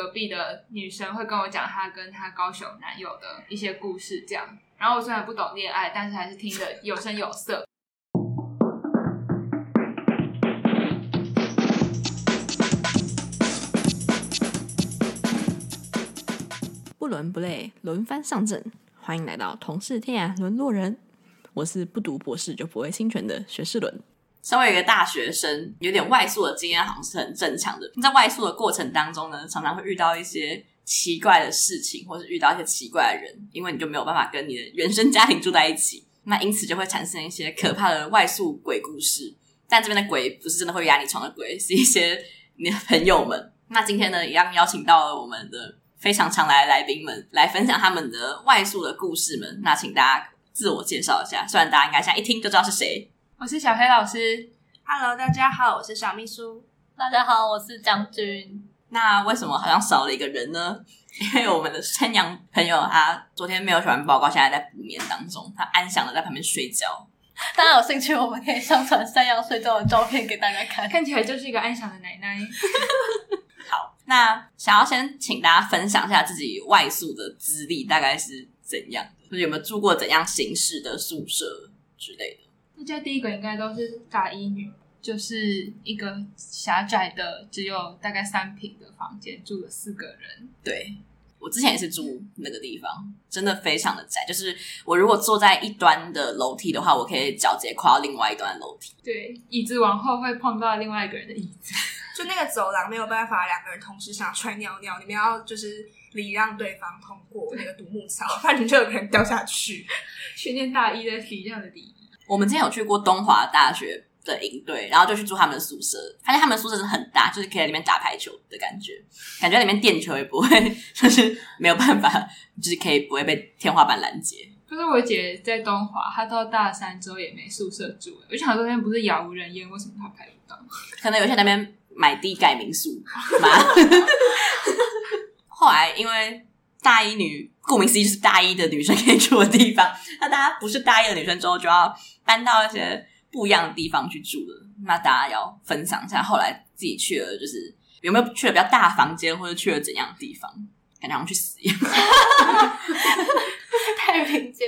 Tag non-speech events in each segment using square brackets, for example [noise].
隔壁的女生会跟我讲她跟她高雄男友的一些故事，这样。然后我虽然不懂恋爱，但是还是听得有声有色。不伦不类，轮番上阵，欢迎来到同是天涯沦落人。我是不读博士就不会侵权的学士伦。身为一个大学生，有点外宿的经验好像是很正常的。在外宿的过程当中呢，常常会遇到一些奇怪的事情，或是遇到一些奇怪的人，因为你就没有办法跟你的原生家庭住在一起，那因此就会产生一些可怕的外宿鬼故事。但这边的鬼不是真的会压你床的鬼，是一些你的朋友们。那今天呢，一样邀请到了我们的非常常来的来宾们来分享他们的外宿的故事们。那请大家自我介绍一下，虽然大家应该现在一听就知道是谁。我是小黑老师，Hello，大家好，我是小秘书，大家好，我是将军。那为什么好像少了一个人呢？[laughs] 因为我们的山羊朋友他昨天没有写完报告，现在在补眠当中，他安详的在旁边睡觉。大家有兴趣，我们可以上传山羊睡觉的照片给大家看，看起来就是一个安详的奶奶。[laughs] 好，那想要先请大家分享一下自己外宿的资历大概是怎样的，就是有没有住过怎样形式的宿舍之类的。大家第一个应该都是大一女，就是一个狭窄的，只有大概三平的房间，住了四个人。对，我之前也是住那个地方，真的非常的窄。就是我如果坐在一端的楼梯的话，我可以脚直接跨到另外一端楼梯。对，椅子往后会碰到另外一个人的椅子。[laughs] 就那个走廊没有办法两个人同时想出来尿尿，你们要就是礼让对方通过那个独木桥，不然你就有人掉下去。训练大一的礼让的礼仪。我们之前有去过东华大学的营队，然后就去住他们的宿舍，发现他们宿舍是很大，就是可以在里面打排球的感觉，感觉里面垫球也不会，[laughs] 就是没有办法，就是可以不会被天花板拦截。可是我姐在东华，她到大三之后也没宿舍住，我想说那边不是杳无人烟，为什么她排不到？可能有些那边买地盖民宿嘛。[laughs] 后来因为。大一女，顾名思义就是大一的女生可以住的地方。[laughs] 那大家不是大一的女生之后，就要搬到一些不一样的地方去住了。那大家要分享一下，后来自己去了，就是有没有去了比较大的房间，或者去了怎样的地方？感觉好像去死一样。[laughs] [laughs] 太平间。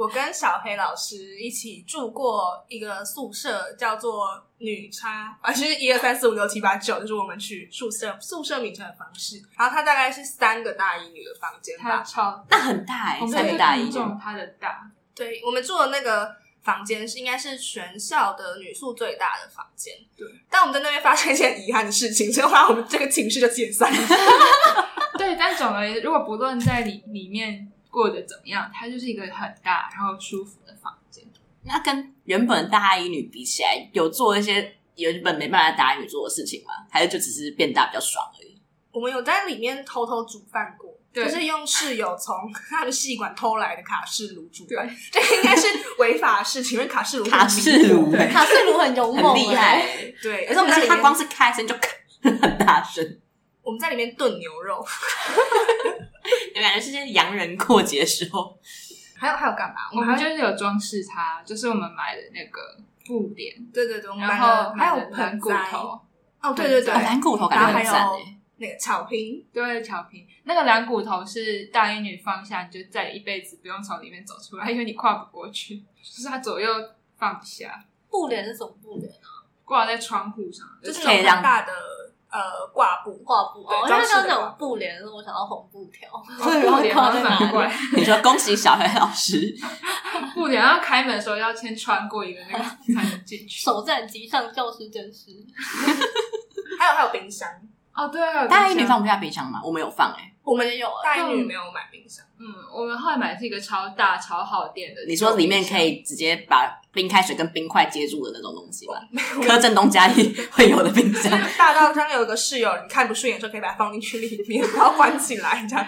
我跟小黑老师一起住过一个宿舍，叫做女差，啊，其实一二三四五六七八九，就是我们去宿舍宿舍名称的方式。然后它大概是三个大一女的房间吧，超那很大哎、欸，三个大一，它的大。对，我们住的那个房间是应该是全校的女宿最大的房间。对，但我们在那边发生一件遗憾的事情，所以后来我们这个寝室就解散了。[laughs] 对，但总而言之，如果不论在里里面。过得怎么样？它就是一个很大然后舒服的房间。那跟原本大一女比起来，有做一些原本没办法大一女做的事情吗？还是就只是变大比较爽而已？我们有在里面偷偷煮饭过，就是用室友从他们系馆偷来的卡式炉煮饭。这个应该是违法的事情，因为卡式炉卡式炉卡式炉很勇猛，很厉害。对，而且我们它光是开声就 [laughs] 很大声。我们在里面炖牛肉。[laughs] 有感觉是些洋人过节的时候，还有还有干嘛？我们就是有装饰它，就是我们买的那个布帘，对对对，然后还有盆骨头，哦对对对，蓝骨头感觉很赞诶。那个草坪，对草坪，那个蓝骨头是大英女放下，你就再一辈子不用从里面走出来，因为你跨不过去，就是它左右放不下。布帘是什么布帘啊？挂在窗户上，就是可以让大的。呃，挂布，挂布，哦，因为刚刚讲布帘，我想到红布条，对，布帘好像蛮怪。[laughs] 你说恭喜小黑老师，[laughs] 布帘要开门的时候要先穿过一个那个才能进去。首战即上教师真是。[laughs] 还有还有冰箱哦，对，大一女放不下冰箱吗？我们有放哎，我们也有，大一女没有买冰箱。嗯，我们后来买的是一个超大超耗电的。你说里面可以直接把冰开水跟冰块接住的那种东西吗？[laughs] 柯震东家里会有的冰箱。[laughs] 大到刚有个室友，你看不顺眼的时候可以把它放进去里面，然后关起来这样。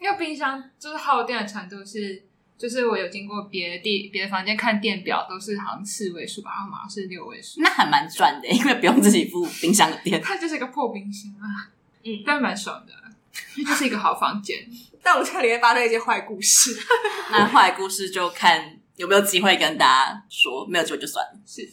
因为冰箱就是耗电的程度是，就是我有经过别的地别的房间看电表，都是好像四位数吧，然后马上是六位数，那还蛮赚的，因为不用自己付冰箱的电。[laughs] 它就是一个破冰箱啊，嗯，但蛮爽的，因为就是一个好房间。[laughs] 但我们在里面发生一些坏故事，[laughs] 那坏故事就看有没有机会跟大家说，没有机会就算了。是，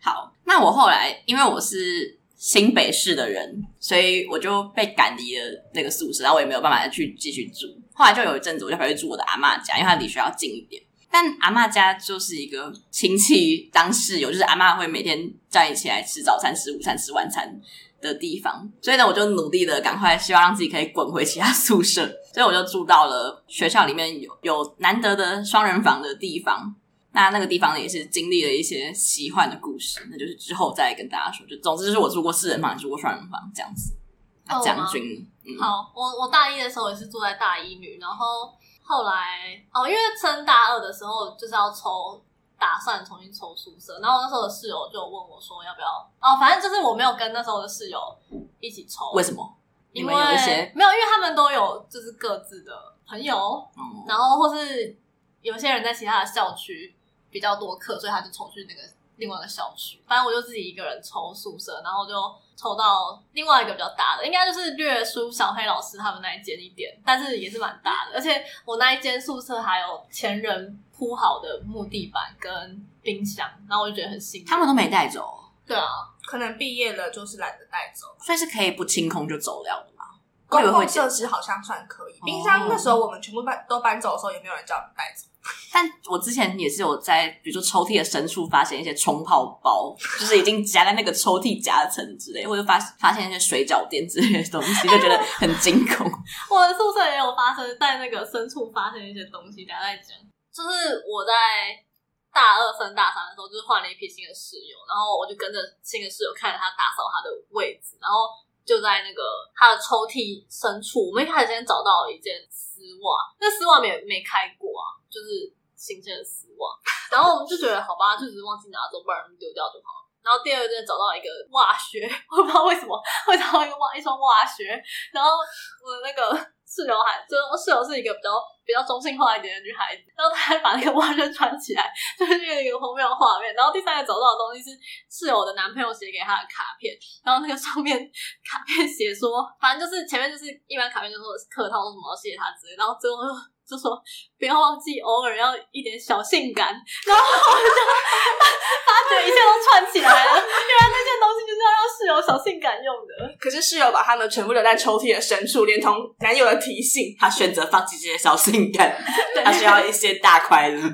好，那我后来因为我是新北市的人，所以我就被赶离了那个宿舍，然后我也没有办法再去继续住。后来就有一阵子，我就跑去住我的阿嬷家，因为她离学校近一点。但阿嬷家就是一个亲戚当室友，就是阿嬷会每天叫你起来吃早餐、吃午餐、吃晚餐的地方。所以呢，我就努力的赶快，希望让自己可以滚回其他宿舍。所以我就住到了学校里面有有难得的双人房的地方。那那个地方呢，也是经历了一些奇幻的故事，那就是之后再跟大家说。就总之就是我住过四人房，住过双人房这样子。将军，嗯、好，我我大一的时候也是住在大一女，然后。后来哦，因为升大二的时候就是要抽，打算重新抽宿舍，然后那时候的室友就问我说要不要哦，反正就是我没有跟那时候的室友一起抽，为什么？因为有一些没有，因为他们都有就是各自的朋友，嗯、然后或是有些人在其他的校区比较多课，所以他就抽去那个另外一个校区。反正我就自己一个人抽宿舍，然后就。抽到另外一个比较大的，应该就是略输小黑老师他们那一间一点，但是也是蛮大的。而且我那一间宿舍还有前人铺好的木地板跟冰箱，然后我就觉得很幸运。他们都没带走。对啊，可能毕业了就是懒得带走，所以是可以不清空就走了的吗？公共设施好像算可以。冰箱那时候我们全部搬都搬走的时候，也没有人叫我们带走。但我之前也是有在，比如说抽屉的深处发现一些冲泡包，就是已经夹在那个抽屉夹层之类，或者发发现一些水饺店之类的东西，就觉得很惊恐。[laughs] 我的宿舍也有发生在那个深处发现一些东西，大家在讲，就是我在大二升大三的时候，就是换了一批新的室友，然后我就跟着新的室友看着他打扫他的位置，然后就在那个他的抽屉深处，我们一开始先找到了一件丝袜，那丝袜没没开过啊。就是新鲜的丝袜，然后我们就觉得好吧，就是忘记拿走，不然丢掉就好。然后第二天找到一个袜靴，[laughs] 我不知道为什么会找到一个袜一双袜靴。然后我的那个室友还，就室友是一个比较比较中性化一点的女孩子，然后她还把那个袜靴穿起来，就是一个荒谬的画面。然后第三个找到的东西是室友的男朋友写给她的卡片，然后那个上面卡片写说，反正就是前面就是一般卡片就说客套，什么谢谢他之类，然后最后。就说不要忘记偶尔要一点小性感，[laughs] 然后我就发觉一切都串起来了。原来那件东西就是要让室友小性感用的。可是室友把他们全部留在抽屉的深处，连同男友的提醒，他选择放弃这些小性感，他需要一些大快乐。[laughs] 然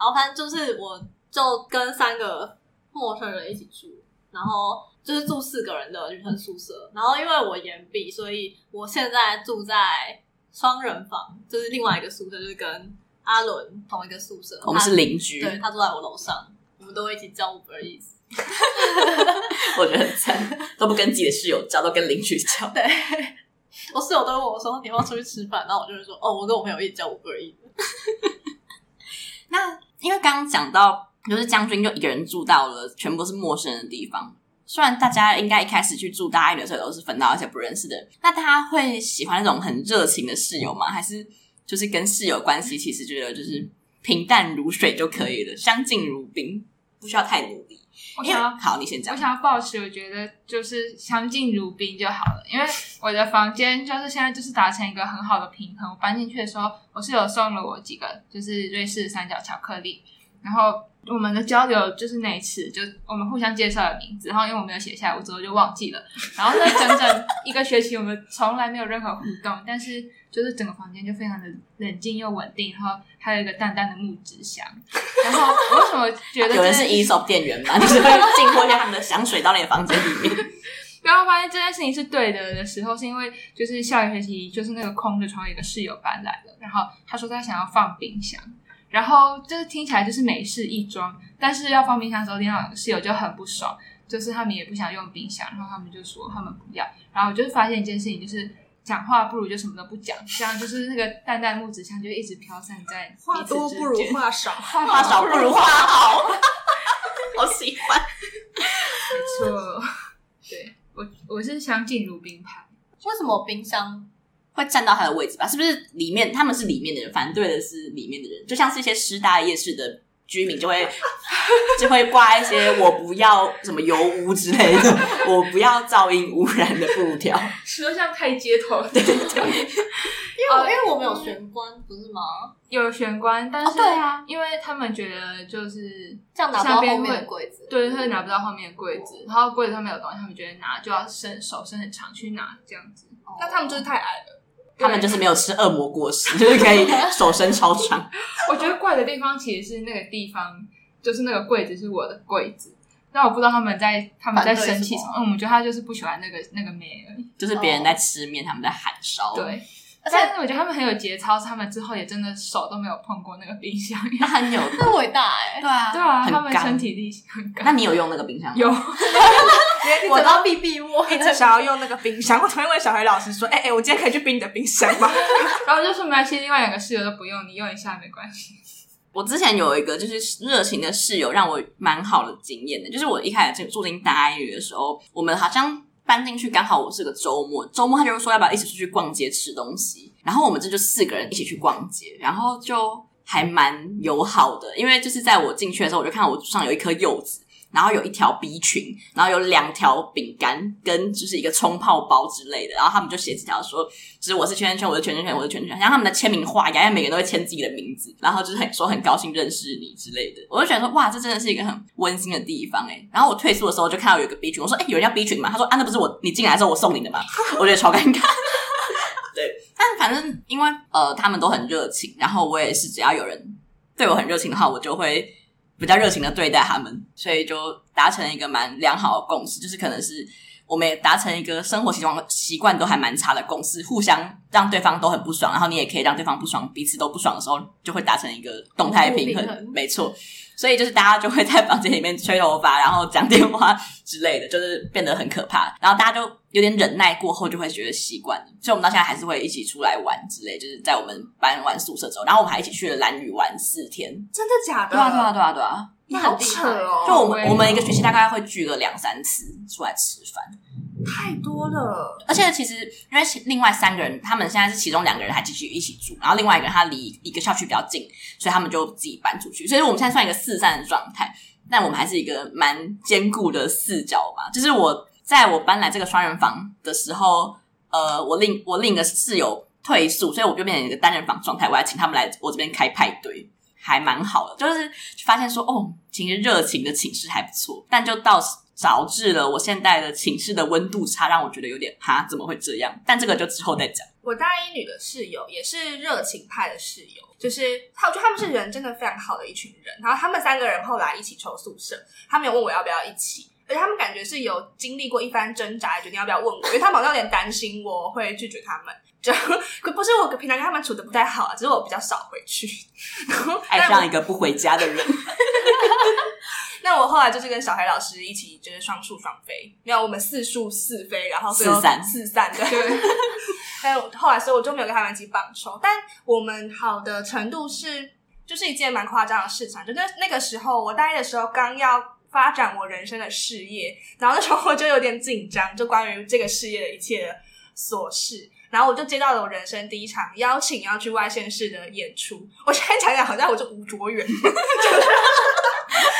后反正就是，我就跟三个陌生人一起住，然后就是住四个人的女生宿舍。然后因为我延毕，所以我现在住在。双人房就是另外一个宿舍，就是跟阿伦同一个宿舍。我们是邻居，对，他住在我楼上，我们都会一起叫 Uber Eats。[laughs] 我觉得很惨，都不跟自己的室友叫，都跟邻居叫。[laughs] 对，我室友都问我说：“你要不要出去吃饭？”然后我就会说：“哦，我跟我朋友一起叫 Uber Eats。[laughs] ”那因为刚刚讲到，就是将军就一个人住到了全部都是陌生的地方。虽然大家应该一开始去住大一的时候都是分到一些不认识的人，那他会喜欢那种很热情的室友吗？还是就是跟室友关系其实觉得就是平淡如水就可以了，相敬如宾，不需要太努力。我想要好，你先讲。我想要抱持，我觉得就是相敬如宾就好了，因为我的房间就是现在就是达成一个很好的平衡。我搬进去的时候，我室友送了我几个就是瑞士三角巧克力，然后。我们的交流就是那一次，就我们互相介绍了名字，然后因为我没有写下来，我之后就忘记了。然后那整整一个学期，我们从来没有任何互动，但是就是整个房间就非常的冷静又稳定，然后还有一个淡淡的木质香。然后我为什么觉得有人是 Aesop 店员嘛？[laughs] 就是会进货一下他们的香水到你的房间里面。然后发现这件事情是对的的时候，是因为就是下一个学期就是那个空的床有一个室友搬来了，然后他说他想要放冰箱。然后就是听起来就是美事一桩，但是要放冰箱的时候，另外室友就很不爽，就是他们也不想用冰箱，然后他们就说他们不要。然后我就发现一件事情，就是讲话不如就什么都不讲，这样就是那个淡淡木质香就一直飘散在。话多不如话少，话少不如话好。好喜欢，没错，对我我是相敬如宾派。为什么冰箱？会站到他的位置吧？是不是里面他们是里面的人，反对的是里面的人，就像是一些师大夜市的居民就会 [laughs] 就会挂一些“我不要什么油污”之类的，“我不要噪音污染”的布条，[laughs] 说像太街头，对对对，[laughs] 因为因为我们有玄关，不是吗？有玄关，但是对啊，因为他们觉得就是这样拿不到后面的柜子，对，他拿不到后面的柜子，然后柜子上面有东西，他们觉得拿就要伸手伸很长去拿这样子，那他们就是太矮了。他们就是没有吃恶魔果实，就是可以手伸超长。[laughs] 我觉得怪的地方其实是那个地方，就是那个柜子是我的柜子，但我不知道他们在他们在生气什么。嗯，我觉得他就是不喜欢那个那个妹而已，就是别人在吃面，他们在喊烧。对，但是我觉得他们很有节操，他们之后也真的手都没有碰过那个冰箱，那很有，[laughs] 那伟大哎。对啊，对啊，他们身体力行。那你有用那个冰箱吗？有。我到避避我，一直想要用那个冰箱。我昨天问小黑老师说：“哎、欸、哎，我今天可以去冰你的冰箱吗？” [laughs] 然后就说：“没关系，另外两个室友都不用，你用一下没关系。”我之前有一个就是热情的室友，让我蛮好的经验的。就是我一开始住进大安的时候，我们好像搬进去刚好我是个周末，周末他就说要不要一起出去逛街吃东西，然后我们这就四个人一起去逛街，然后就还蛮友好的。因为就是在我进去的时候，我就看到我桌上有一颗柚子。然后有一条 B 群，然后有两条饼干跟就是一个冲泡包之类的，然后他们就写纸条说，就是我是圈圈圈，我是圈圈圈，我是圈圈圈，然后他们的签名画押，因为每个人都会签自己的名字，然后就是很说很高兴认识你之类的，我就觉得说哇，这真的是一个很温馨的地方诶。然后我退宿的时候就看到有一个 B 群，我说哎，有人要 B 群吗？他说啊，那不是我，你进来的时候我送你的吗？[laughs] 我觉得超尴尬。对，但反正因为呃他们都很热情，然后我也是只要有人对我很热情的话，我就会。比较热情的对待他们，所以就达成一个蛮良好的共识，就是可能是我们也达成一个生活习惯习惯都还蛮差的共识，互相让对方都很不爽，然后你也可以让对方不爽，彼此都不爽的时候，就会达成一个动态平衡，平衡没错。所以就是大家就会在房间里面吹头发，然后讲电话之类的，就是变得很可怕。然后大家就有点忍耐过后，就会觉得习惯了。所以我们到现在还是会一起出来玩之类。就是在我们搬完宿舍之后，然后我们还一起去了蓝屿玩四天。真的假的？对啊，对啊，对啊，对啊。那好扯哦！就我们我们一个学期大概会聚个两三次出来吃饭。太多了，而且其实因为另外三个人，他们现在是其中两个人还继续一起住，然后另外一个人他离一个校区比较近，所以他们就自己搬出去。所以我们现在算一个四散的状态，但我们还是一个蛮坚固的四角嘛。就是我在我搬来这个双人房的时候，呃，我另我另一个室友退宿，所以我就变成一个单人房状态。我还请他们来我这边开派对，还蛮好的。就是发现说，哦，其实热情的寝室还不错，但就到。导致了我现在的寝室的温度差，让我觉得有点哈，怎么会这样？但这个就之后再讲。我大一女的室友也是热情派的室友，就是他，我觉得他们是人真的非常好的一群人。然后他们三个人后来一起抽宿舍，他们有问我要不要一起，而且他们感觉是有经历过一番挣扎，决定要不要问我，因为他们好像有点担心我会拒绝他们。[laughs] 就可不是我平常跟他们处的不太好啊，只是我比较少回去，然后爱上一个不回家的人。那我后来就是跟小黑老师一起，就是双宿双飞，没有我们四宿四飞，然后四散四散的。对。[laughs] 但后来所以我就没有跟他们一起绑抽，但我们好的程度是，就是一件蛮夸张的事情。就那那个时候，我大一的时候刚要发展我人生的事业，然后那时候我就有点紧张，就关于这个事业的一切琐事。然后我就接到了我人生第一场邀请要去外县市的演出。我现在讲讲，好像我就吴卓源。[laughs]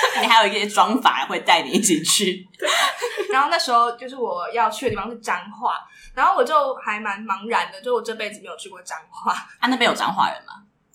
[laughs] 你还有一些妆法会带你一起去。对。然后那时候就是我要去的地方是彰化，然后我就还蛮茫然的，就我这辈子没有去过彰化。啊，那边有彰化人吗？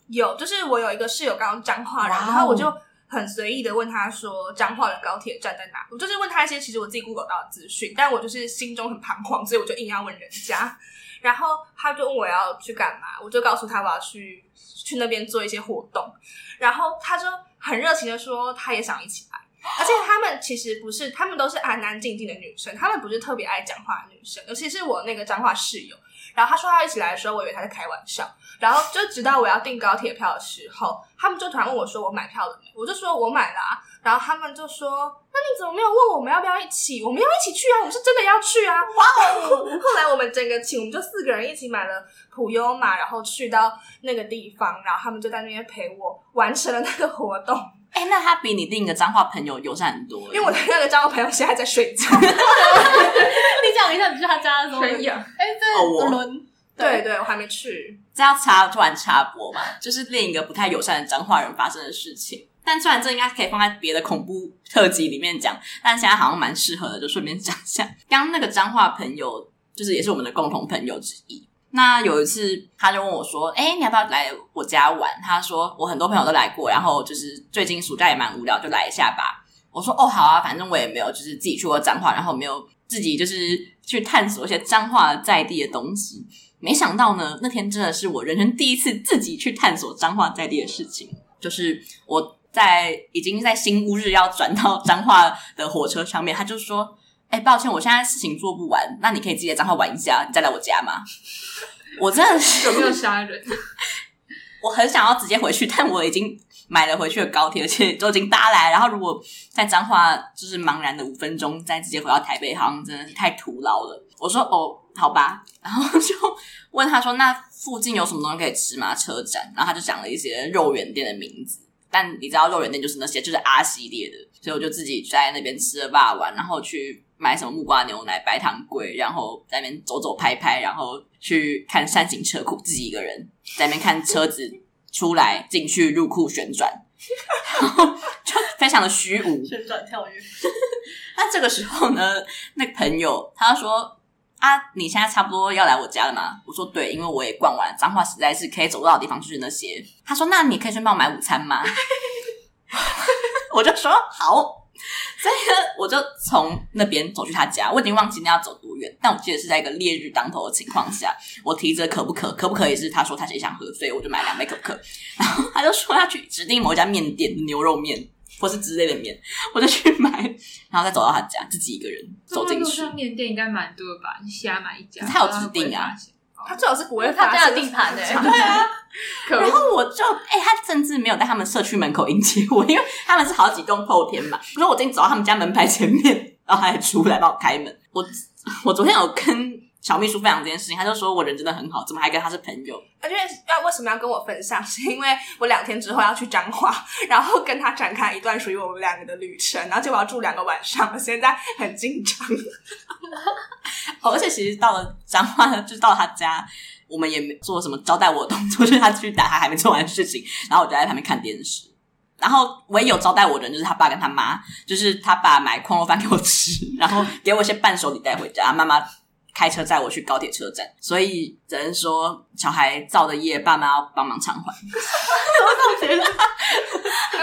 有，就是我有一个室友刚刚彰化人然后我就很随意的问他说彰化的高铁站在哪？我就是问他一些其实我自己 Google 到的资讯，但我就是心中很彷徨，所以我就硬要问人家。[laughs] 然后他就问我要去干嘛，我就告诉他我要去去那边做一些活动，然后他就很热情的说他也想一起来，而且他们其实不是，他们都是安安静静的女生，他们不是特别爱讲话的女生，尤其是我那个脏话室友。然后他说他一起来的时候，我以为他在开玩笑。然后就直到我要订高铁票的时候，他们就突然问我说：“我买票了没？”我就说：“我买了啊。”然后他们就说：“那你怎么没有问我们要不要一起？我们要一起去啊！我们是真的要去啊！”哇哦！[laughs] 后来我们整个寝，我们就四个人一起买了普悠玛，然后去到那个地方，然后他们就在那边陪我完成了那个活动。哎，那他比你另一个彰化朋友友善很多，因为我的那个彰化朋友现在在睡觉。[laughs] 你讲一下，你去他家的时候。哎，这轮，对对，我还没去。这要插突然插播嘛，[laughs] 就是另一个不太友善的彰化人发生的事情。但虽然这应该可以放在别的恐怖特辑里面讲，但现在好像蛮适合的，就顺便讲一下。刚刚那个彰化朋友，就是也是我们的共同朋友之一。那有一次，他就问我说：“哎、欸，你要不要来我家玩？”他说：“我很多朋友都来过，然后就是最近暑假也蛮无聊，就来一下吧。”我说：“哦，好啊，反正我也没有就是自己去过彰化，然后没有自己就是去探索一些彰化在地的东西。没想到呢，那天真的是我人生第一次自己去探索彰化在地的事情。就是我在已经在新乌日要转到彰化的火车上面，他就说：‘哎、欸，抱歉，我现在事情做不完，那你可以自己在彰化玩一下，你再来我家吗？’”我真的是有没有杀人？[laughs] 我很想要直接回去，但我已经买了回去的高铁，而且都已经搭来。然后如果在彰化就是茫然的五分钟，再直接回到台北，好像真的是太徒劳了。我说哦，好吧，然后就问他说：“那附近有什么东西可以吃吗？”车站，然后他就讲了一些肉圆店的名字。但你知道肉圆店就是那些，就是阿系列的，所以我就自己在那边吃了霸王，然后去买什么木瓜牛奶、白糖粿，然后在那边走走拍拍，然后去看山形车库，自己一个人在那边看车子出来、进去、入库旋转，然后就非常的虚无，旋转跳跃。[laughs] 那这个时候呢，那个朋友他说。啊，你现在差不多要来我家了吗？我说对，因为我也逛完，彰化实在是可以走到的地方就是那些。他说，那你可以先帮我买午餐吗？[laughs] 我就说好。所以呢，我就从那边走去他家。我已经忘记那要走多远，但我记得是在一个烈日当头的情况下，我提着可不可，可不可以是他说他也想喝，所以我就买两杯可不可。然后他就说要去指定某一家面店牛肉面。或是之类的面，我就去买，[laughs] 然后再走到他家，自己一个人走进去。面店应该蛮多的吧？你瞎买一家，他有指定啊，他最好是不会他家有地盘的，对啊。然后我就哎、欸，他甚至没有在他们社区门口迎接我，因为他们是好几栋透天嘛。我说我今天走到他们家门牌前面，然后他还出来帮我开门。我我昨天有跟。小秘书分享这件事情，他就说我人真的很好，怎么还跟他是朋友？而且要为什么要跟我分享？[laughs] 是因为我两天之后要去彰化，然后跟他展开一段属于我们两个的旅程，然后结果要住两个晚上，我现在很紧张。哦，而且其实到了彰化，就到了他家，我们也没做什么招待我的动作，[laughs] 就是他去打他还没做完的事情，然后我就在旁边看电视。然后唯一有招待我的人就是他爸跟他妈，就是他爸买矿肉饭给我吃，然后给我一些伴手礼带回家，妈妈。开车载我去高铁车站，所以只能说小孩造的业，爸妈要帮忙偿还。[laughs]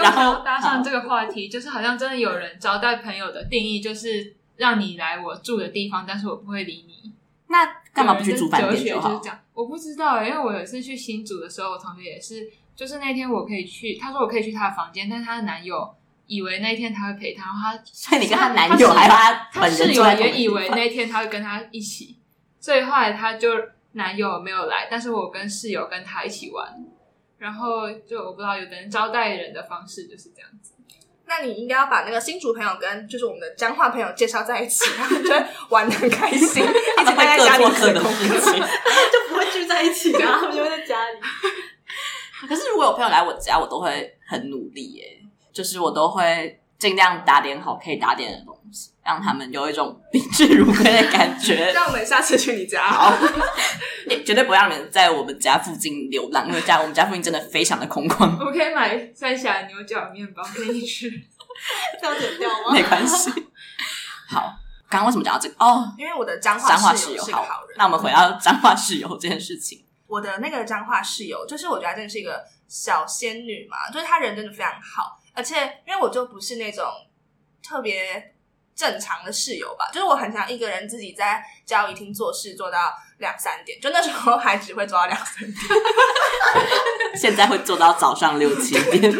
然后搭上这个话题，就是好像真的有人招待朋友的定义，就是让你来我住的地方，但是我不会理你。那干嘛不去住饭店就好？就是这样，我不知道，因为我有一次去新竹的时候，我同学也是，就是那天我可以去，他说我可以去他的房间，但是他的男友。以为那天他会陪他，然后他，所以你跟他男友还有他本人室友也以为那天他会跟他一起，所以后来他就男友没有来，但是我跟室友跟他一起玩，然后就我不知道有的人招待人的方式就是这样子。那你应该要把那个新竹朋友跟就是我们的彰化朋友介绍在一起，然后就会玩的很开心，[laughs] 一直待在家里各的事情，[laughs] 就不会聚在一起，然后他们就会在家里。[laughs] 可是如果有朋友来我家，我都会很努力耶。就是我都会尽量打点好可以打点的东西，让他们有一种宾至如归的感觉。[laughs] 让我们下次去你家好，绝对不让你们在我们家附近流浪，因为家我们家附近真的非常的空旷。我可以买三峡牛角面包给你吃，[laughs] 要剪掉吗？没关系。好，刚刚为什么讲到这个？哦，因为我的脏话室友是个好人。那我们回到脏话室友这件事情。我的那个脏话室友，就是我觉得真的是一个小仙女嘛，就是她人真的非常好。而且，因为我就不是那种特别正常的室友吧，就是我很想一个人自己在交易厅做事做到两三点，就那时候还只会做到两三点，[laughs] 现在会做到早上六七点。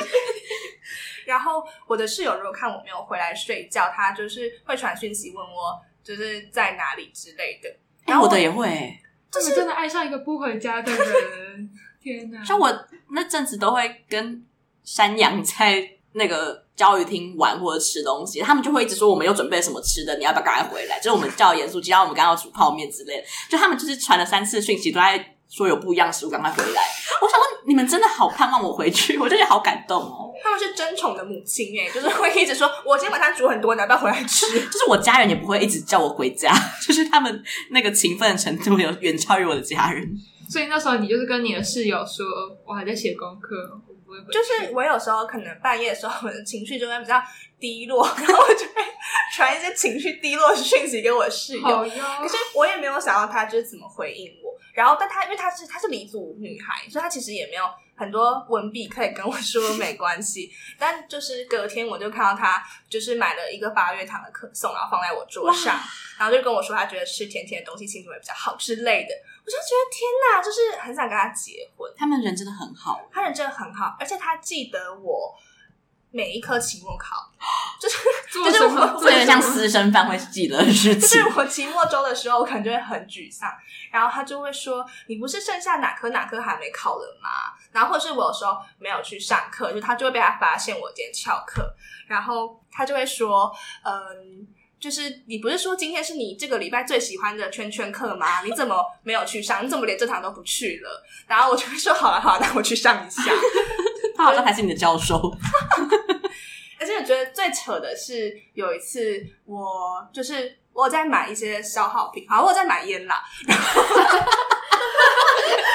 然后我的室友如果看我没有回来睡觉，他就是会传讯息问我就是在哪里之类的。然后我的也会，就是真的爱上一个不回家的人。[laughs] 天哪！像我那阵子都会跟山羊在。那个教育厅玩或者吃东西，他们就会一直说我们有准备什么吃的，你要不要赶快回来？就是我们叫严肃，今天我们刚刚要煮泡面之类的，就他们就是传了三次讯息，都在说有不一样的食物，赶快回来。我想说你们真的好盼望我回去，我就觉得好感动哦。他们是争宠的母亲哎，就是会一直说我今天晚上煮很多，你要不要回来吃？[laughs] 就是我家人也不会一直叫我回家，就是他们那个勤奋的程度有远超于我的家人。所以那时候你就是跟你的室友说，我还在写功课，我不会回去。就是我有时候可能半夜的时候，我的情绪就会比较低落，[laughs] 然后我就会传一些情绪低落的讯息给我室友。可是我也没有想到他就是怎么回应我。然后，但他因为他是她是黎族女孩，所以她其实也没有很多文笔可以跟我说没关系。[laughs] 但就是隔天我就看到他就是买了一个八月堂的可颂，然后放在我桌上，然后就跟我说他觉得吃甜甜的东西心情会比较好之类的。我就觉得天哪，就是很想跟他结婚。他们人真的很好，他人真的很好，而且他记得我。每一科期末考，[gasps] 就是就是我，有点像私生饭会记得的事情。就是我期末周的时候，我可能就会很沮丧，然后他就会说：“你不是剩下哪科哪科还没考了吗？”然后或者是我有时候没有去上课，就他就会被他发现我今天翘课，然后他就会说：“嗯，就是你不是说今天是你这个礼拜最喜欢的圈圈课吗？你怎么没有去上？你怎么连这堂都不去了？”然后我就会说：“好了好了，那我去上一下。”他好像还是你的教授，[laughs] 而且我觉得最扯的是有一次，我就是我在买一些消耗品，好，我在买烟啦。[laughs]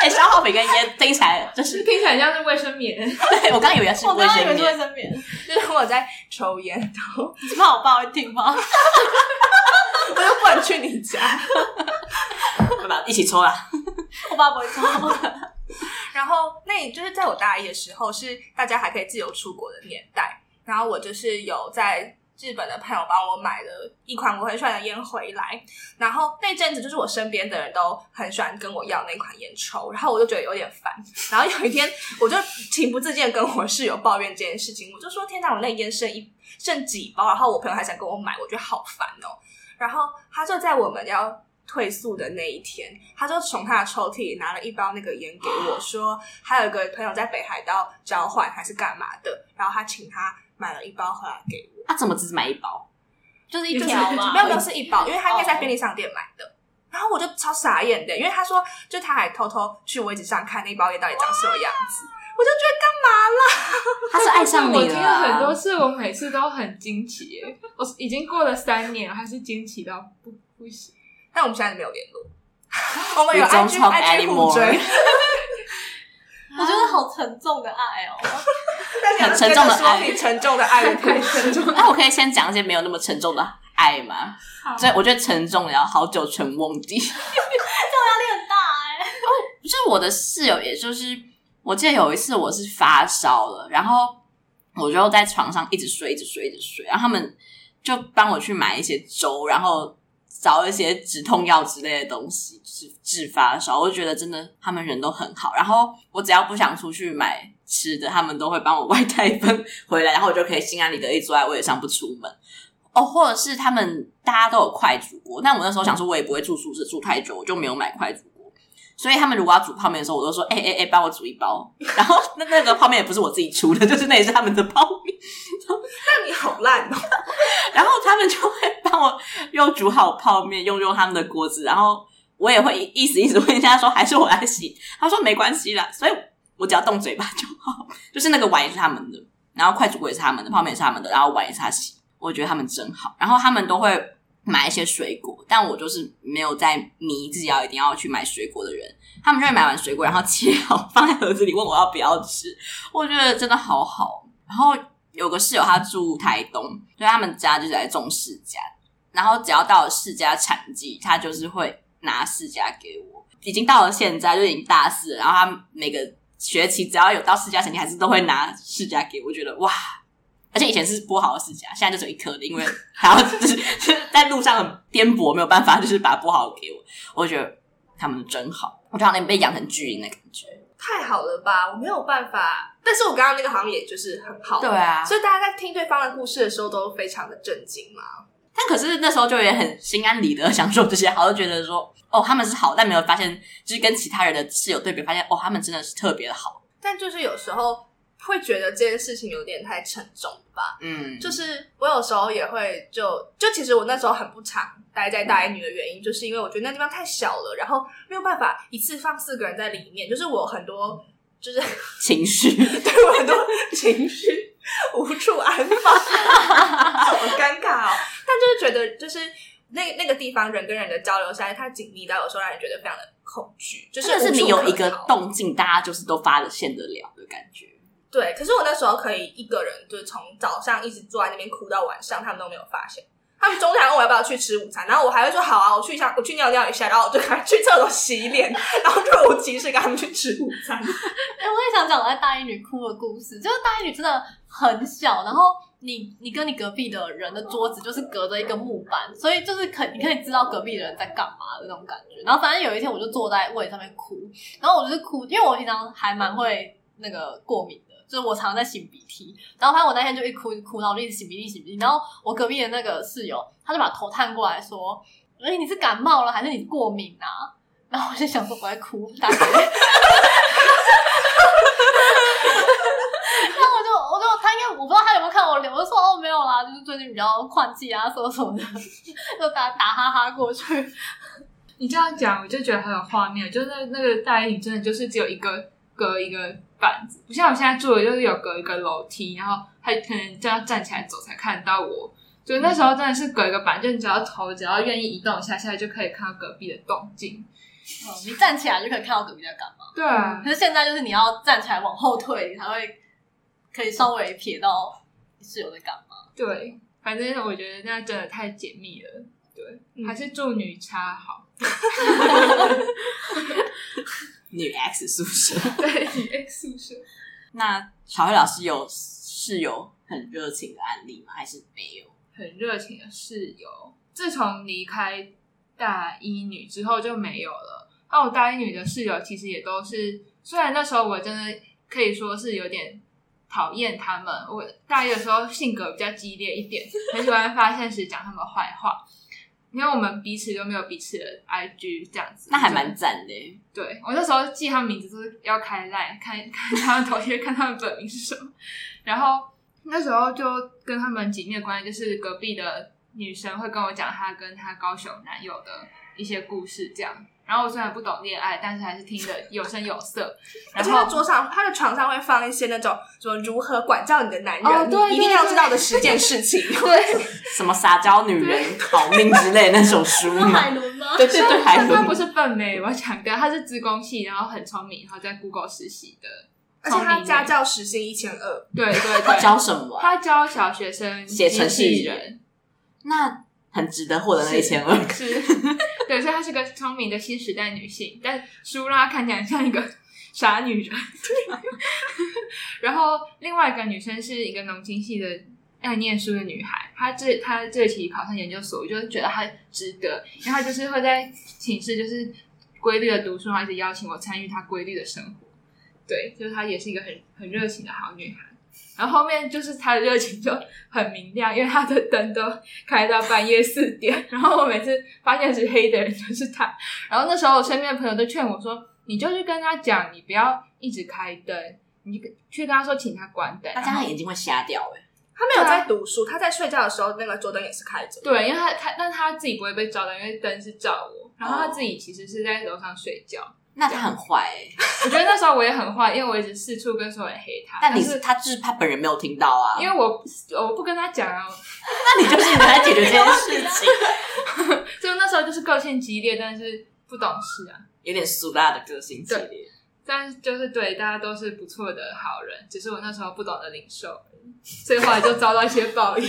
哎、欸，消耗品跟烟听起来就是听起来像是卫生棉。[laughs] 对，我刚以为是卫生棉，我刚以为是卫生棉，就是我在抽烟，然后你怕我爸会听吗？我又不能去你家，对吧？一起抽啦，我爸不会抽。然后，那就是在我大一的时候，是大家还可以自由出国的年代。然后我就是有在日本的朋友帮我买了一款我很喜欢的烟回来。然后那阵子，就是我身边的人都很喜欢跟我要那款烟抽，然后我就觉得有点烦。然后有一天，我就情不自禁跟我室友抱怨这件事情，我就说：“天哪，我那烟剩一剩几包，然后我朋友还想跟我买，我觉得好烦哦。”然后他就在我们要。退宿的那一天，他就从他的抽屉里拿了一包那个烟给我，说还有一个朋友在北海道交换还是干嘛的，然后他请他买了一包回来给我。他怎么只是买一包？就是一条吗？[laughs] 没有没有，是一包，因为他应该在便利商店买的。然后我就超傻眼的，因为他说，就他还偷偷去位置上看那包烟到底长什么样子，我就觉得干嘛啦？[laughs] 他是爱上你了。我听了很多次，我每次都很惊奇耶，我已经过了三年，还是惊奇到不不行。但我们现在没有联络，[laughs] 我们有 IG IG 互追。我觉得好沉重的爱哦，[laughs] 很沉重的爱，沉重的爱 [laughs] 太沉重。那我可以先讲一些没有那么沉重的爱吗？所以我觉得沉重要好久成瓮底，这种压力很大哎。哦，就是我的室友，也就是我记得有一次我是发烧了，然后我就在床上一直睡，一直睡，一直睡，然后他们就帮我去买一些粥，然后。找一些止痛药之类的东西，治治发烧。我就觉得真的，他们人都很好。然后我只要不想出去买吃的，他们都会帮我外带一份回来，然后我就可以心安理得一坐在位置上不出门。哦，或者是他们大家都有快煮锅，但我那时候想说，我也不会住宿舍住太久，我就没有买快煮锅。所以他们如果要煮泡面的时候，我都说：“哎哎哎，帮我煮一包。”然后那那个泡面也不是我自己出的，就是那也是他们的泡面。那你好烂哦！[laughs] 然后他们就会帮我又煮好泡面，用用他们的锅子，然后我也会意思意思问一下说：“还是我来洗？”他说：“没关系啦。”所以我只要动嘴巴就好。[laughs] 就是那个碗也是他们的，然后快煮锅也是他们的，泡面也是他们的，然后碗也是他洗。我觉得他们真好。然后他们都会。买一些水果，但我就是没有在迷自己要一定要去买水果的人。他们就会买完水果，然后切好放在盒子里，问我要不要吃。我觉得真的好好。然后有个室友，他住台东，所以他们家就是在种释迦。然后只要到了释迦产季，他就是会拿释迦给我。已经到了现在，就已经大四，然后他每个学期只要有到释迦产季，还是都会拿释迦给我。我觉得哇！而且以前是剥好的释迦，现在就只有一颗的，因为还要 [laughs] 就是是 [laughs] 在路上很颠簸，没有办法，就是把它剥好给我。我觉得他们真好，我觉得好像被养成巨婴的感觉，太好了吧？我没有办法，但是我刚刚那个好像也就是很好，对啊。所以大家在听对方的故事的时候都非常的震惊嘛。但可是那时候就也很心安理得享受这些，好，就觉得说哦他们是好，但没有发现就是跟其他人的室友对比，发现哦他们真的是特别的好。但就是有时候。会觉得这件事情有点太沉重吧？嗯，就是我有时候也会就就其实我那时候很不常待在大一女的原因，就是因为我觉得那地方太小了，然后没有办法一次放四个人在里面，就是我很多就是情绪，[laughs] 对我很多情绪无处安放，[laughs] 好尴尬哦。但就是觉得就是那那个地方人跟人的交流实在太紧密到有时候让人觉得非常的恐惧，就是就是你有一个动。动静，大家就是都发得现得了的感觉。对，可是我那时候可以一个人，就是从早上一直坐在那边哭到晚上，他们都没有发现。他们中午还问我要不要去吃午餐，然后我还会说好啊，我去一下，我去尿尿一下，然后我就赶去厕所洗脸，[laughs] 然后若无其事跟他们去吃午餐。[laughs] 哎、我也想讲我在大一女哭的故事，就是大一女真的很小，然后你你跟你隔壁的人的桌子就是隔着一个木板，所以就是可你可以知道隔壁的人在干嘛的那种感觉。然后反正有一天我就坐在位上面哭，然后我就是哭，因为我平常还蛮会那个过敏。就是我常常在擤鼻涕，然后反正我那天就一哭一哭，然后我就一直擤鼻涕擤鼻涕，然后我隔壁的那个室友他就把头探过来说：“哎、你是感冒了还是你过敏啊？”然后我就想说我在哭，大姐。然后我就我就他应该我不知道他有没有看我脸，我就说哦没有啦，就是最近比较换季啊，什么什么的，就打打哈哈过去。你这样讲我就觉得很有画面，就是那个大衣真的就是只有一个隔一个。板子不像我现在住的，就是有隔一个楼梯，然后他可能就要站起来走才看到我。就那时候真的是隔一个板，就你只要头只要愿意移动一下，下来就可以看到隔壁的动静。哦，你站起来就可以看到隔壁在干嘛？对啊。可是现在就是你要站起来往后退，你才会可以稍微瞥到室友在干嘛。对，反正我觉得那真的太解密了。对，嗯、还是住女差好。[laughs] 女 X 宿舍，[laughs] 对，女 X 宿舍。那小黑老师有室友很热情的案例吗？还是没有？很热情的室友，自从离开大一女之后就没有了。那我大一女的室友其实也都是，虽然那时候我真的可以说是有点讨厌他们。我大一的时候性格比较激烈一点，很喜欢发现时讲他们坏话。因为我们彼此都没有彼此的 IG 这样子，那还蛮赞的。对，我那时候记他们名字都是要开 line 看 [laughs] 看他们头像，看他们本名是什么。然后那时候就跟他们紧密的关系，就是隔壁的女生会跟我讲她跟她高雄男友的一些故事，这样。然后我虽然不懂恋爱，但是还是听得有声有色。[laughs] 然后他桌上，他的床上会放一些那种什么如何管教你的男人，哦、对，你一定要知道的十件事情。对，[laughs] 什么撒娇女人、好命之类的那种书 [laughs] 吗？海伦吗？对对对，海伦。他不是笨妹，我强调他是资工系，然后很聪明，然后在 Google 实习的。而且他家教时薪一千二。对对对。教什么？他教小学生写程序人。那。很值得获得那一千二，是，对，所以她是个聪明的新时代女性，但书让她看起来像一个傻女人。[laughs] 然后另外一个女生是一个农经系的爱念书的女孩，她这她这期考上研究所，我就觉得她值得，因为她就是会在寝室就是规律的读书，然后一直邀请我参与她规律的生活。对，就是她也是一个很很热情的好女孩。然后后面就是他的热情就很明亮，因为他的灯都开到半夜四点。[laughs] 然后我每次发现是黑的人就是他。然后那时候我身边的朋友都劝我说：“你就去跟他讲，你不要一直开灯，你去跟他说请他关灯。”大家他眼睛会瞎掉诶。他没有在读书，他在睡觉的时候那个桌灯也是开着。对，因为他他但他自己不会被照到，因为灯是照我。然后他自己其实是在楼上睡觉。那他很坏哎、欸，[laughs] 我觉得那时候我也很坏，因为我一直四处跟所有人黑他。但你是他就是他本人没有听到啊，因为我我不跟他讲啊。[laughs] 那你就是来解决这件事情。[laughs] 就那时候就是个性激烈，但是不懂事啊，有点俗辣的个性激烈。但就是对大家都是不错的好人，只是我那时候不懂得领受，所以后来就遭到一些报应。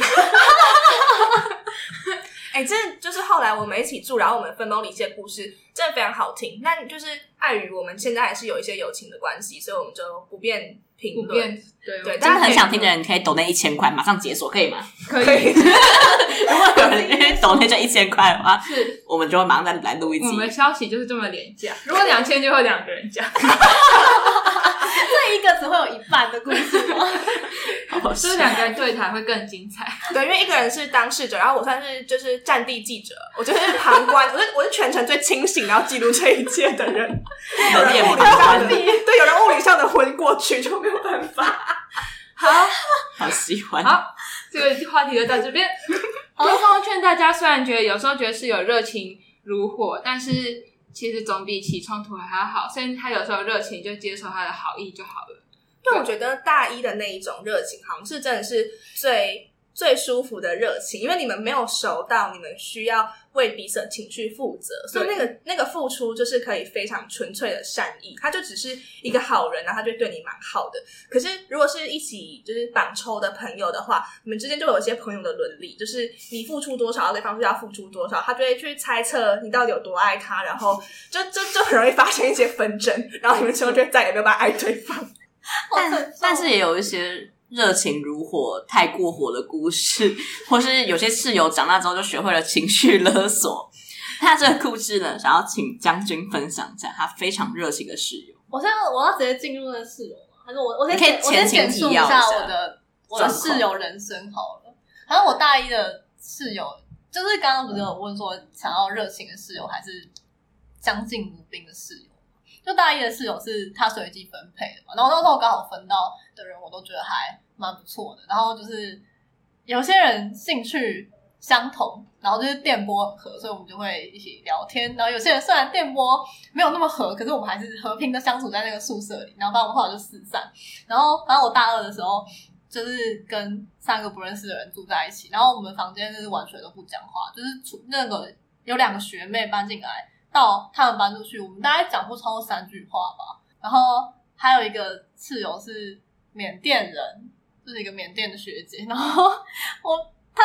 哎、欸，这就是后来我们一起住，然后我们分崩离析的故事，真的非常好听。那就是碍于我们现在还是有一些友情的关系，所以我们就不便评论。对对，真的很想听的人可以抖那一千块，马上解锁，可以吗？可以。[laughs] 如果有人愿意抖那这一千块的话，是，我们就会马上再来录一集。我们消息就是这么廉价，如果两千就会两个人讲。[laughs] 这一个只会有一半的故事吗？就是两个人对谈会更精彩。对，因为一个人是当事者，然后我算是就是战地记者，我就是旁观，我是我是全程最清醒，然后记录这一切的人。[laughs] 有人物理上的，对，有人物理上的昏过去就没有办法。好，好喜欢。好，这个话题就到这边。[laughs] [laughs] 最后劝大家，虽然觉得有时候觉得是有热情如火，但是其实总比起冲突还要好。虽然他有时候热情，就接受他的好意就好了。因为我觉得大一的那一种热情，好像是真的是最最舒服的热情，因为你们没有熟到你们需要为彼此的情绪负责，所以那个那个付出就是可以非常纯粹的善意，他就只是一个好人，然后他就对你蛮好的。可是如果是一起就是绑抽的朋友的话，你们之间就有一些朋友的伦理，就是你付出多少，对方就要付出多少，他就会去猜测你到底有多爱他，然后 [laughs] 就就就很容易发生一些纷争，然后你们之后就再也没有办法爱对方。但 [laughs] 但是也有一些热情如火、太过火的故事，[laughs] 或是有些室友长大之后就学会了情绪勒索。那这个故事呢，想要请将军分享一下他非常热情的室友。我现在我要直接进入那个室友吗？还是我我先可以我先简述一下我的我的室友人生好了。反正我大一的室友，就是刚刚不是有问说想要热情的室友还是相敬如宾的室友？就大一的室友是他随机分配的嘛，然后那时候刚好分到的人，我都觉得还蛮不错的。然后就是有些人兴趣相同，然后就是电波很合，所以我们就会一起聊天。然后有些人虽然电波没有那么合，可是我们还是和平的相处在那个宿舍里。然后反正我们后来就四散。然后反正我大二的时候，就是跟三个不认识的人住在一起，然后我们房间就是完全都不讲话，就是除那个有两个学妹搬进来。到他们搬出去，我们大概讲不超过三句话吧。然后还有一个室友是缅甸人，就是一个缅甸的学姐。然后我他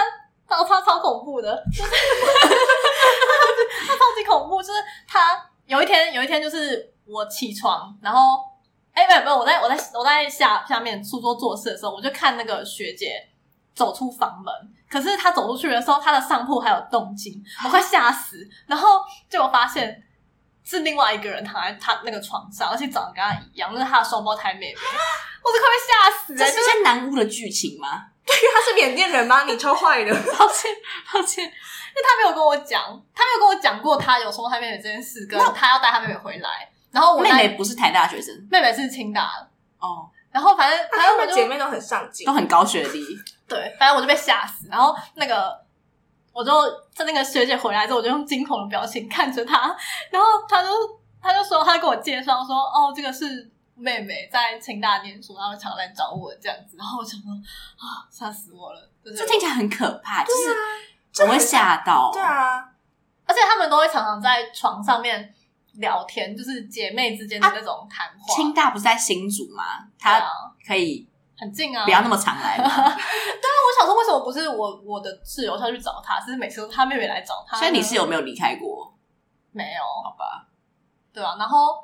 他他超恐怖的，就是他超级恐怖。就是他有一天有一天就是我起床，然后哎，没有没有，我在我在我在下下面书桌做事的时候，我就看那个学姐走出房门。可是她走出去的时候，她的上铺还有动静，我快吓死。然后结果发现是另外一个人躺在他那个床上，而且长得跟他一样，那是他的双胞胎妹妹。我都快被吓死了！这是些南巫的剧情吗？对，他是缅甸人吗？你超坏的，[laughs] 抱歉抱歉，因为他没有跟我讲，他没有跟我讲过他有双胞胎妹妹这件事，跟他要带他妹妹回来。然后我妹妹不是台大学生，妹妹是清大的哦。然后反正反正我姐妹都很上进，都很高学历。对，反正我就被吓死。然后那个，我就在那个学姐回来之后，我就用惊恐的表情看着她。[laughs] 然后她就她就说，她跟我介绍说，哦，这个是妹妹在清大念书，然后常来找我这样子。然后我想说，啊，吓死我了！就是、这听起来很可怕，就是我会吓到。对啊，而且他们都会常常在床上面聊天，就是姐妹之间的那种谈话。啊、清大不是在新竹吗？他可以。很近啊，不要那么常来嘛。[laughs] 对啊，我想说，为什么不是我我的室友他去找他，是每次都他妹妹来找他？所以你室友没有离开过？没有，好吧。对啊，然后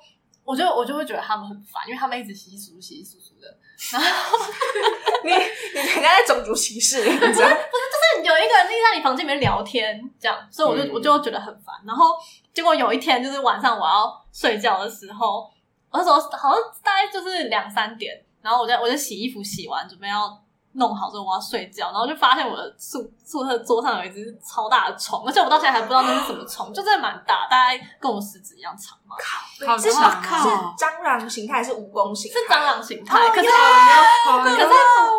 我就我就会觉得他们很烦，因为他们一直稀稀疏疏、稀稀疏疏的。然后 [laughs] 你你人家在种族歧视，你知道？不是，就是有一个人一直在你房间里面聊天，这样，所以我就、嗯、我就觉得很烦。然后结果有一天，就是晚上我要睡觉的时候，我那时候好像大概就是两三点。然后我在我在洗衣服，洗完准备要弄好之后，我要睡觉，然后就发现我的宿宿舍桌上有一只超大的虫，而且我到现在还不知道那是什么虫，就真的蛮大，大概跟我食指一样长嘛。靠，是是蟑螂形态还是蜈蚣形态？是蟑螂形态，可是可是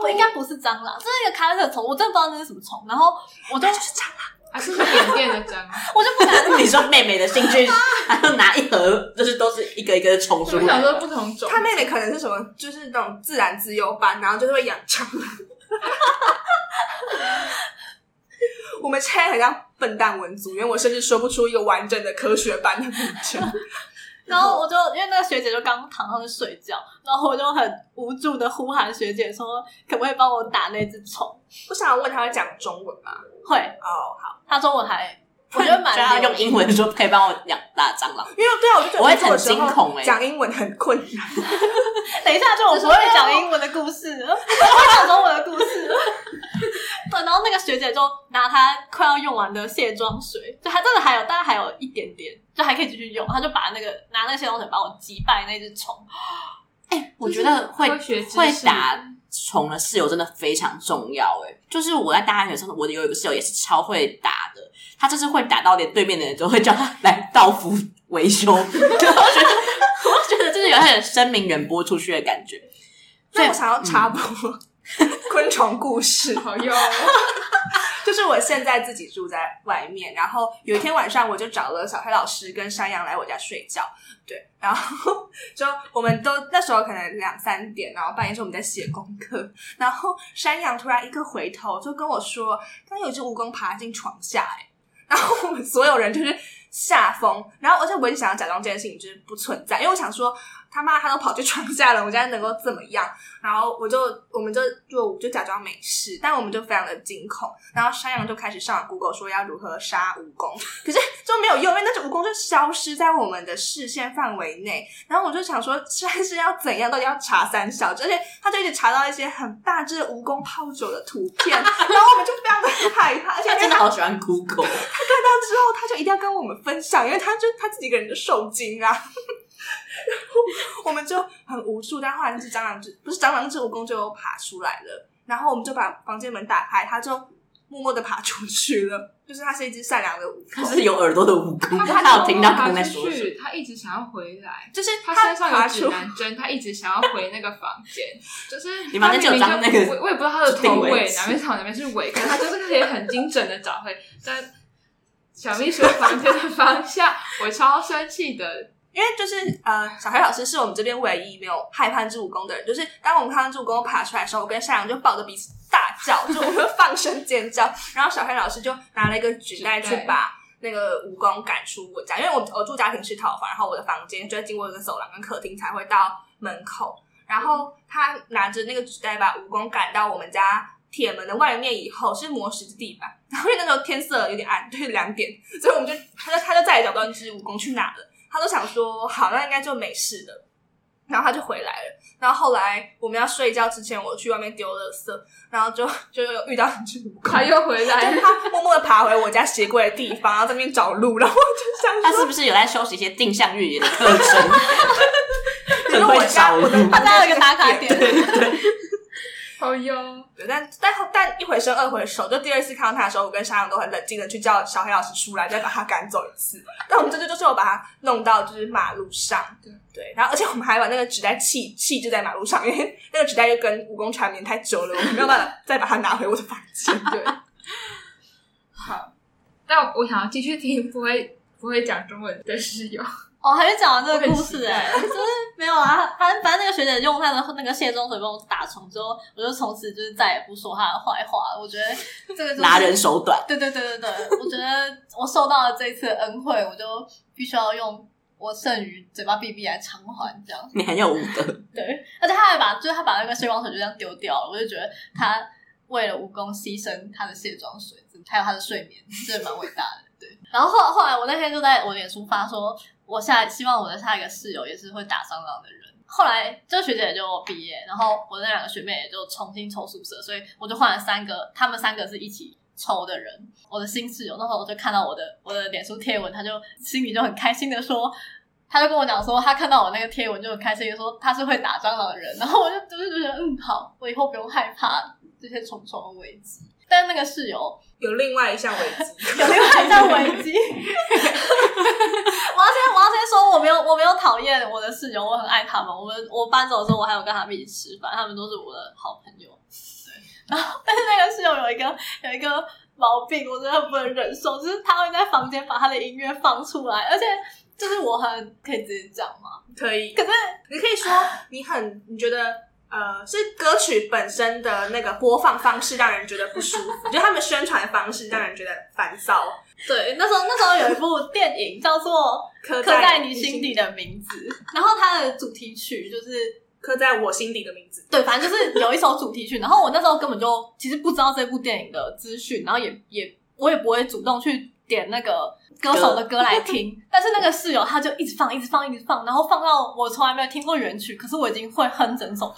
不应该不是蟑螂，这是一个开特虫，我真的不知道那是什么虫。然后我就就是蟑螂。还是缅甸的针，[laughs] 我就不敢。[laughs] 你说妹妹的兴趣，还要拿一盒，就是都是一个一个的虫出来。我想说不同种，他妹妹可能是什么，就是那种自然自由班，然后就是会养蟑螂。[laughs] 我们猜很像笨蛋文组，因为我甚至说不出一个完整的科学班的名称。然后我就因为那个学姐就刚躺上去睡觉，然后我就很无助的呼喊学姐说：“可不可以帮我打那只虫？”我想要问他会讲中文吗？会哦，好，他中文还我觉得蛮，要 [laughs] 用英文说可以帮我养大蟑螂，因为对啊，我就觉得我会很惊恐哎，讲英文很困难。等一下，就我不会讲英文的故事，[laughs] 我会讲中文的故事。对，然后那个学姐就拿她快要用完的卸妆水，就还真的还有，大概还有一点点，就还可以继续用。他就把那个拿那个卸妆水帮我击败那只虫。哎、欸，我觉得会会打虫的室友真的非常重要。哎，就是我在大学的时候，我有一个室友也是超会打的，他就是会打到连对面的人都会叫他来到府维修。[laughs] 我觉得，我觉得就是有点声名远播出去的感觉。所以我想要插播。[laughs] 昆虫故事好用，是我现在自己住在外面，然后有一天晚上我就找了小黑老师跟山羊来我家睡觉，对，然后就我们都那时候可能两三点，然后半夜时候我们在写功课，然后山羊突然一个回头就跟我说，刚有一只蜈蚣爬进床下，哎，然后我们所有人就是吓疯，然后而且我也想要假装这件事情就是不存在，因为我想说。他妈，他都跑去床下了，我家能够怎么样？然后我就，我们就就就假装没事，但我们就非常的惊恐。然后山羊就开始上 Google 说要如何杀蜈蚣，[laughs] 可是就没有用，因为那只蜈蚣就消失在我们的视线范围内。然后我就想说，现在是要怎样？到底要查三小？而且他就一直查到一些很大只蜈蚣泡酒的图片，然后我们就非常的害怕。而且他真的好喜欢 Google，他看到之后他就一定要跟我们分享，因为他就他自己一个人就受惊啊。然后我们就很无助，但后来那只蟑螂就不是蟑螂，那只蜈蚣就爬出来了。然后我们就把房间门打开，它就默默的爬出去了。就是它是一只善良的蜈蚣，它是有耳朵的蜈蚣。它它有听到刚才说的，它一直想要回来，就是它身上有指南针，它一直想要回那个房间。就是你房间就有张那个，我我也不知道它的头尾哪边是头哪边是尾，可是它就是可以很精准的找回但小秘书房间的方向。我超生气的。因为就是呃，小黑老师是我们这边唯一没有害怕这只蜈蚣的人。就是当我们看到这只蜈蚣爬出来的时候，我跟善良就抱着彼此大叫，就我们放声尖叫。[laughs] 然后小黑老师就拿了一个纸袋去把那个蜈蚣赶出我家，因为我我住家庭式套房，然后我的房间就要经过一个走廊跟客厅才会到门口。然后他拿着那个纸袋把蜈蚣赶到我们家铁门的外面以后，是磨石子地板。[laughs] 然后因为那时候天色有点暗，就是两点，所以我们就他就他就再也找不到那只蜈蚣去哪了。他都想说好，那应该就没事了，然后他就回来了。然后后来我们要睡觉之前，我去外面丢垃圾，然后就就又遇到一只他又回来了，他默默的爬回我家鞋柜的地方，然后在那边找路。然后我就想说，他是不是有在修习一些定向越野的课程？[laughs] 很会找路，他家有一个打卡点。对对对好哟，但但但一回生二回熟，就第二次看到他的时候，我跟沙阳都很冷静的去叫小黑老师出来，再把他赶走一次。但我们这次就是我把他弄到就是马路上，对对，然后而且我们还把那个纸袋弃弃置在马路上，因为那个纸袋就跟蜈蚣缠绵太久了，我们没有办法再把它拿回我的房间。[laughs] 对，好，但我想要继续听不会不会讲中文的室友。哦，还没讲完这个故事哎、欸，[laughs] 就是没有啊，他反正那个学姐用她的那个卸妆水帮我打虫之后，我就从此就是再也不说她的坏话。我觉得这个、就是、拿人手短，对对对对对，我觉得我受到了这一次的恩惠，我就必须要用我剩余嘴巴闭闭来偿还，这样。你很有武德，对，而且他还把就是他把那个卸妆水就这样丢掉了，我就觉得他为了武功牺牲他的卸妆水，还有他的睡眠，真的蛮伟大的。对，然后后后来我那天就在我脸书发说。我下希望我的下一个室友也是会打蟑螂的人。后来这个学姐也就毕业，然后我那两个学妹也就重新抽宿舍，所以我就换了三个，他们三个是一起抽的人。我的新室友那时候我就看到我的我的脸书贴文，他就心里就很开心的说，他就跟我讲说，他看到我那个贴文就很开心的说他是会打蟑螂的人。然后我就就是觉得嗯好，我以后不用害怕这些虫虫的危机。但那个室友有另外一项危机，[laughs] 有另外一项危机。我要先，我要先说，我没有，我没有讨厌我的室友，我很爱他们。我们我搬走的时候，我还有跟他们一起吃饭，他们都是我的好朋友。对，然后但是那个室友有一个有一个毛病，我真的不能忍受，就是他会在房间把他的音乐放出来，而且就是我很可以直接讲吗？可以，可是你可以说你很你觉得。呃，是歌曲本身的那个播放方式让人觉得不舒服，就他们宣传方式让人觉得烦躁。对，那时候那时候有一部电影叫做《刻在你心底的名字》，然后它的主题曲就是《刻在我心底的名字》。对，反正就是有一首主题曲。然后我那时候根本就其实不知道这部电影的资讯，然后也也我也不会主动去点那个。歌手的歌来听，[laughs] 但是那个室友他就一直放，一直放，一直放，然后放到我从来没有听过原曲，可是我已经会哼整首的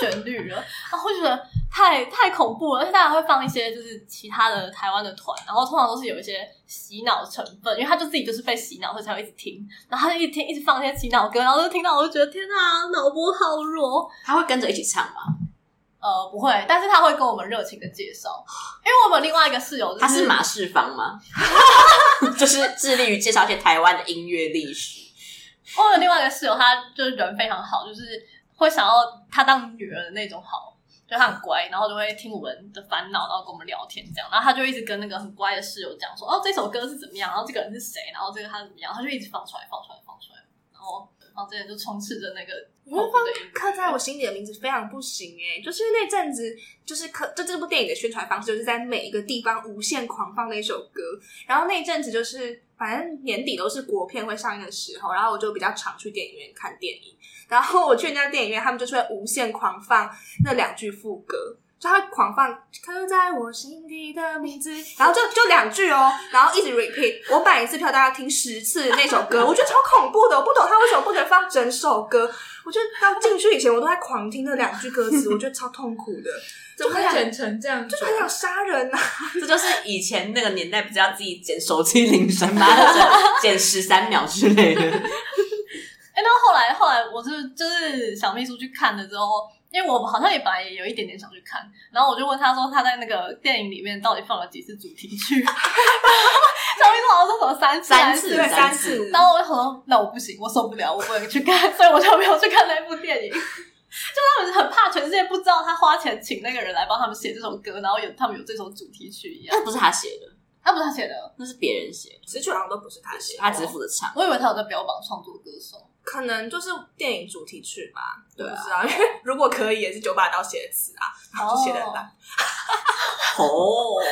旋律了，[laughs] 然后会觉得太太恐怖了，而且大家会放一些就是其他的台湾的团，然后通常都是有一些洗脑成分，因为他就自己就是被洗脑，所以才会一直听，然后他就一直听，一直放一些洗脑歌，然后就听到我就觉得天哪，脑波好弱。他会跟着一起唱吗？呃，不会，但是他会跟我们热情的介绍，因为我们另外一个室友、就是、他是马世芳吗？[laughs] [laughs] 就是致力于介绍一些台湾的音乐历史。我有另外一个室友，他就是人非常好，就是会想要他当女儿的那种好。就他很乖，然后就会听我们的烦恼，然后跟我们聊天这样。然后他就一直跟那个很乖的室友讲说：“哦，这首歌是怎么样？然后这个人是谁？然后这个他怎么样？”他就一直放出来，放出来，放出来。然后，然后这人就充斥着那个。我会放刻在我心里的名字非常不行哎、欸，就是那阵子就是刻就这部电影的宣传方式，就是在每一个地方无限狂放那首歌。然后那阵子就是反正年底都是国片会上映的时候，然后我就比较常去电影院看电影。然后我去人家电影院，他们就是会无限狂放那两句副歌。就他狂放刻在我心底的名字，然后就就两句哦，然后一直 repeat。我买一次票，大家听十次那首歌，[laughs] 我觉得超恐怖的，我不懂他为什么不能放整首歌。我觉得到进去以前，我都在狂听那两句歌词，[laughs] 我觉得超痛苦的，就很剪成这样，就是很想杀人呐、啊。这就是以前那个年代，不是要自己剪手机铃声吗？[laughs] 剪十三秒之类的。哎、欸，那后来后来，我是就是小秘书去看了之后。因为我好像也本来也有一点点想去看，然后我就问他说他在那个电影里面到底放了几次主题曲？[laughs] 小明好像说什么三次三次三次，然后我就说那我不行，我受不了，我不能去看，所以我就没有去看那部电影。[laughs] 就他们很怕全世界不知道他花钱请那个人来帮他们写这首歌，然后有他们有这首主题曲一样。那不是他写的，那不是他写的，那是别人写的，词曲好像都不是他写，他只是负责唱。我以为他有在标榜创作歌手。可能就是电影主题曲吧，对啊，不知道，因 [laughs] 为如果可以，也是九把刀写的词啊，然后就写的。[laughs] 哦，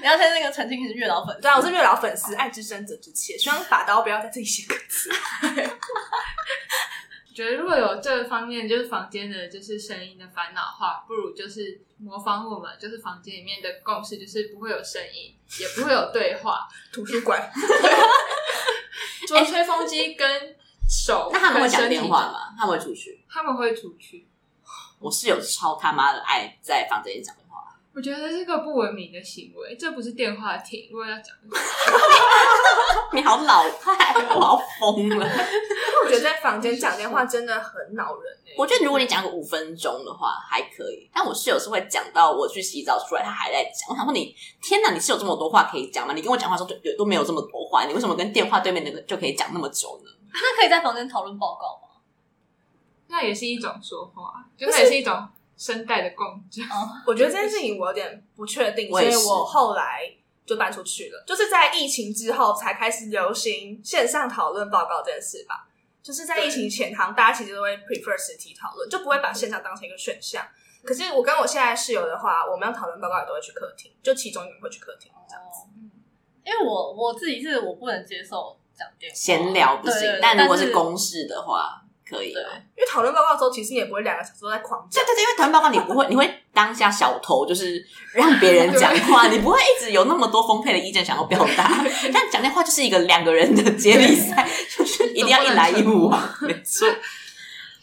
你要猜那个陈清是月老粉丝？对啊，我是月老粉丝，爱之深责之切，希望把刀不要在这里写歌词。[laughs] 觉得如果有这方面就是房间的，就是声音的烦恼的话，不如就是模仿我们，就是房间里面的共识，就是不会有声音，也不会有对话。图书馆。做吹风机跟手，那他们会讲电话吗？他们会出去？他们会出去。我室友超他妈的爱在房间里讲电话。我觉得这是个不文明的行为，这不是电话亭。如果要讲，[laughs] 你好老派，我要疯了。我觉得在房间讲电话真的很恼人。我觉得如果你讲个五分钟的话还可以，但我室友是会讲到我去洗澡出来，他还在讲。我想问你，天哪，你是有这么多话可以讲吗？你跟我讲话的时候就都没有这么多话，你为什么跟电话对面那个就可以讲那么久呢？那可以在房间讨论报告吗？那也是一种说话，就是也是一种声带的共振。[laughs] 我觉得这件事情我有点不确定，所以我后来就搬出去了。就是在疫情之后才开始流行线上讨论报告这件事吧。就是在疫情前，好像大家其实都会 prefer 实体讨论，就不会把线上当成一个选项。可是我跟我现在室友的话，我们要讨论报告也都会去客厅，就其中一个人会去客厅这样子。因为我我自己是我不能接受讲电话，闲聊不行，但如果是公事的话。可以，对，因为讨论报告的时候，其实你也不会两个小时都在狂讲。对对对，因为讨论报告你不会，[laughs] 你会当下小头，就是让别人讲话，你不会一直有那么多丰沛的意见想要表达。[laughs] 但讲电话就是一个两个人的接力赛，就是一定要一来一往，没错。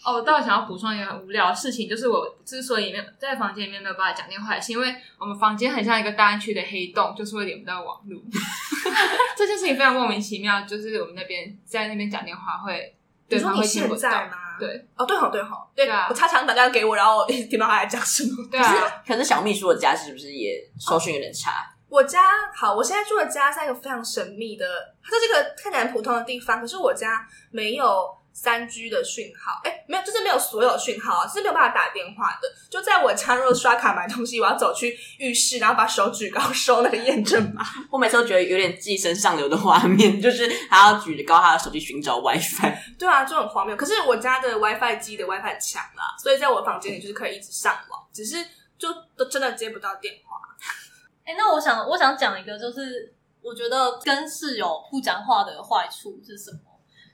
哦，我倒想要补充一个很无聊的事情，就是我之所以没有在房间里面没有办法讲电话，也是因为我们房间很像一个大安区的黑洞，就是会连不到网络。[laughs] 这件事情非常莫名其妙，就是我们那边在那边讲电话会。对方会听不到吗？对，哦，对好，对好，对啊。我常常打电话给我，然后听到他在讲什么。对啊。[laughs] 可是小秘书的家是不是也收讯有点差？我家好，我现在住的家在一个非常神秘的，它是这个看起来很普通的地方，可是我家没有。三 G 的讯号，哎、欸，没有，就是没有所有讯号啊，是没有办法打电话的。就在我家，如果刷卡买东西，我要走去浴室，然后把手举高收那个验证码。[laughs] 我每次都觉得有点寄生上流的画面，就是还要举着高他的手机寻找 WiFi。对啊，就很荒谬。可是我家的 WiFi 机的 WiFi 很强啦，所以在我房间里就是可以一直上网，只是就都真的接不到电话。[laughs] 哎、欸，那我想，我想讲一个，就是我觉得跟室友不讲话的坏处是什么？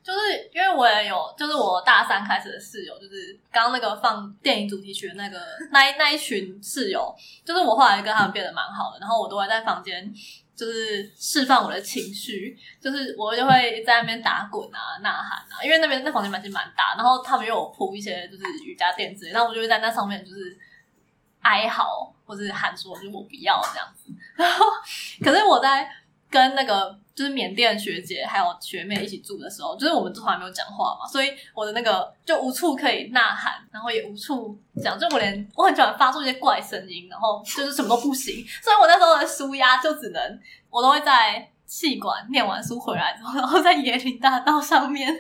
就是因为我也有，就是我大三开始的室友，就是刚刚那个放电影主题曲的那个 [laughs] 那一那一群室友，就是我后来跟他们变得蛮好的，然后我都会在房间就是释放我的情绪，就是我就会在那边打滚啊、呐喊啊，因为那边那房间蛮其实蛮大，然后他们又有铺一些就是瑜伽垫之类，然后我就会在那上面就是哀嚎或者喊说就是我不要这样子，然后可是我在跟那个。就是缅甸学姐还有学妹一起住的时候，就是我们从来没有讲话嘛，所以我的那个就无处可以呐喊，然后也无处讲，就我连我很喜欢发出一些怪声音，然后就是什么都不行，所以我那时候的舒压就只能我都会在气管念完书回来之后，然后在椰林大道上面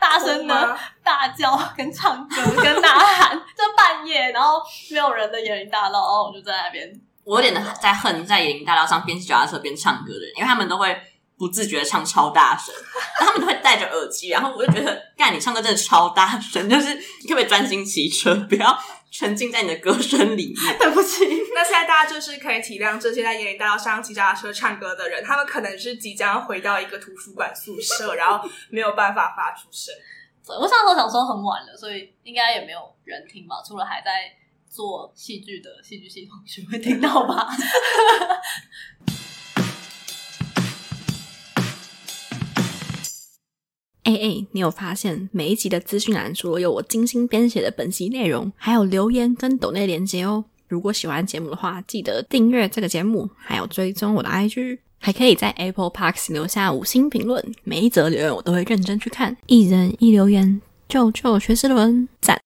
大声的 [laughs] 大叫跟唱歌跟呐喊，就半夜，然后没有人的椰林大道，然后我就在那边。我有点在恨在野林大道上边骑脚踏车边唱歌的人，因为他们都会不自觉唱超大声，[laughs] 他们都会戴着耳机，然后我就觉得，干你唱歌真的超大声，就是你可不可以专心骑车，不要沉浸在你的歌声里面。[laughs] 对不起，那现在大家就是可以体谅这些在野林大道上骑脚踏车唱歌的人，他们可能是即将回到一个图书馆宿舍，然后没有办法发出声。我上次想说很晚了，所以应该也没有人听吧，除了还在。做戏剧的戏剧系同学会听到吧？[laughs] 哎哎，你有发现每一集的资讯栏除了有我精心编写的本集内容，还有留言跟抖内连接哦。如果喜欢节目的话，记得订阅这个节目，还有追踪我的 IG，还可以在 Apple Parks 留下五星评论。每一则留言我都会认真去看，一人一留言，救救学士伦，赞。